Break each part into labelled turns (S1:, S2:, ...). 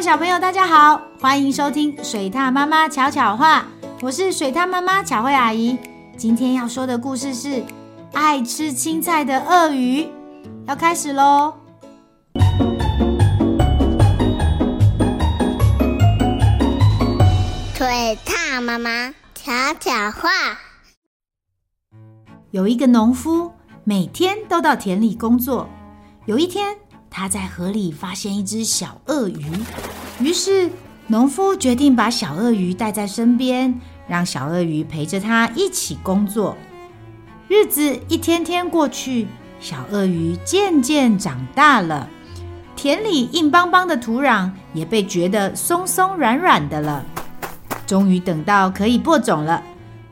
S1: 位小朋友，大家好，欢迎收听水獭妈妈巧巧话，我是水獭妈妈巧慧阿姨。今天要说的故事是爱吃青菜的鳄鱼，要开始喽。
S2: 水獭妈妈巧巧话，
S1: 有一个农夫，每天都到田里工作。有一天，他在河里发现一只小鳄鱼，于是农夫决定把小鳄鱼带在身边，让小鳄鱼陪着他一起工作。日子一天天过去，小鳄鱼渐渐长大了，田里硬邦邦的土壤也被觉得松松软软的了。终于等到可以播种了，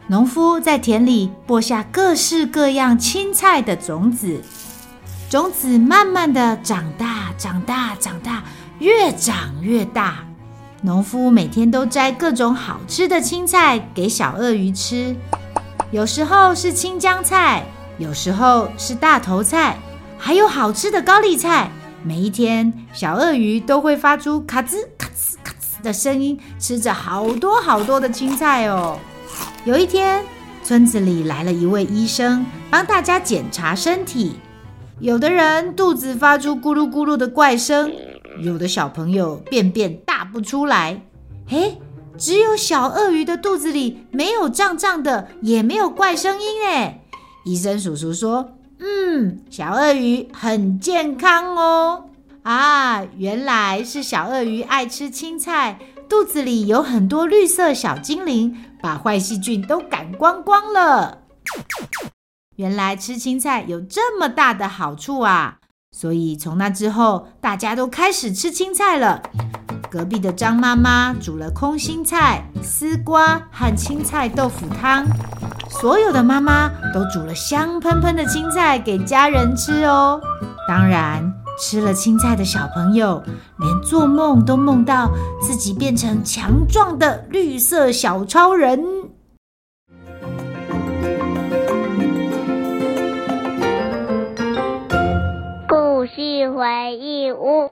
S1: 农夫在田里播下各式各样青菜的种子。种子慢慢的长大，长大，长大，越长越大。农夫每天都摘各种好吃的青菜给小鳄鱼吃，有时候是青江菜，有时候是大头菜，还有好吃的高丽菜。每一天，小鳄鱼都会发出咔吱咔吱咔吱的声音，吃着好多好多的青菜哦。有一天，村子里来了一位医生，帮大家检查身体。有的人肚子发出咕噜咕噜的怪声，有的小朋友便便大不出来，嘿，只有小鳄鱼的肚子里没有胀胀的，也没有怪声音哎。医生叔叔说：“嗯，小鳄鱼很健康哦。”啊，原来是小鳄鱼爱吃青菜，肚子里有很多绿色小精灵，把坏细菌都赶光光了。原来吃青菜有这么大的好处啊！所以从那之后，大家都开始吃青菜了。隔壁的张妈妈煮了空心菜、丝瓜和青菜豆腐汤，所有的妈妈都煮了香喷喷的青菜给家人吃哦。当然，吃了青菜的小朋友，连做梦都梦到自己变成强壮的绿色小超人。
S2: 回忆屋。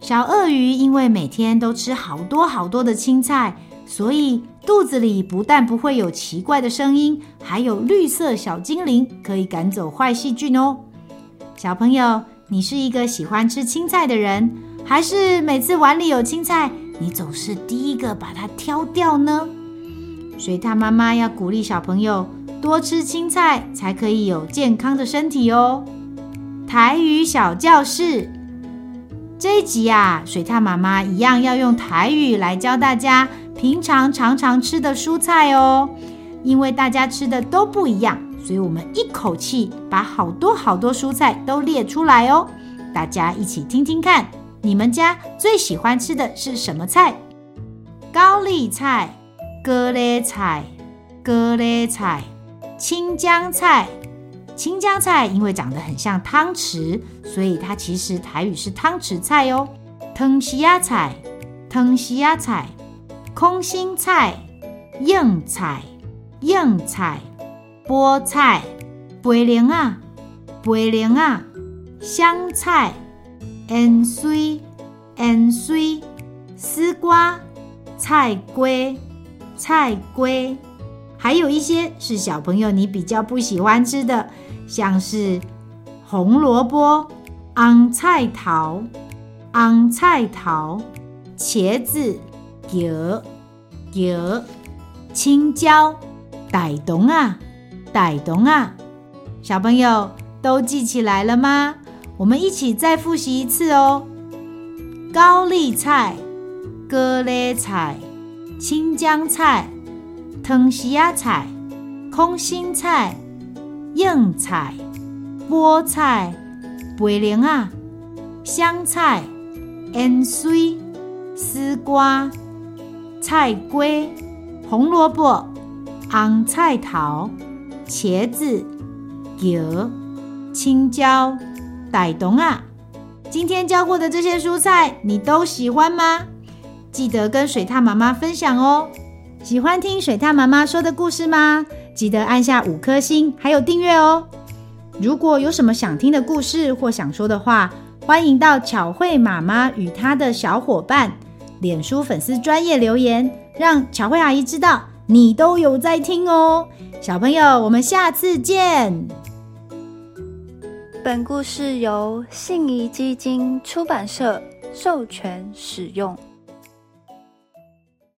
S1: 小鳄鱼因为每天都吃好多好多的青菜，所以肚子里不但不会有奇怪的声音，还有绿色小精灵可以赶走坏细菌哦。小朋友，你是一个喜欢吃青菜的人，还是每次碗里有青菜，你总是第一个把它挑掉呢？水獭妈妈要鼓励小朋友多吃青菜，才可以有健康的身体哦。台语小教室这一集啊，水獭妈妈一样要用台语来教大家平常常常吃的蔬菜哦。因为大家吃的都不一样，所以我们一口气把好多好多蔬菜都列出来哦。大家一起听听看，你们家最喜欢吃的是什么菜？高丽菜、高丽菜、高丽菜、青江菜。青江菜因为长得很像汤匙，所以它其实台语是汤匙菜哦。汤匙仔菜、汤匙仔菜、空心菜、硬菜、硬菜、菠菜、背灵仔、背灵啊、香菜、芫荽、芫荽、丝瓜、菜龟、菜龟，还有一些是小朋友你比较不喜欢吃的。像是红萝卜、红菜头、红菜头、茄子、叶、叶、青椒、大同啊、大同啊，小朋友都记起来了吗？我们一起再复习一次哦。高丽菜、高丽菜、青江菜、汤匙仔菜、空心菜。硬菜、菠菜、背灵啊、香菜、芫荽、丝瓜、菜龟、红萝卜、红菜头、茄子、叶、青椒、大冬啊！今天教过的这些蔬菜，你都喜欢吗？记得跟水獭妈妈分享哦。喜欢听水獭妈妈说的故事吗？记得按下五颗星，还有订阅哦。如果有什么想听的故事或想说的话，欢迎到巧慧妈妈与她的小伙伴脸书粉丝专业留言，让巧慧阿姨知道你都有在听哦。小朋友，我们下次见。
S3: 本故事由信谊基金出版社授权使用。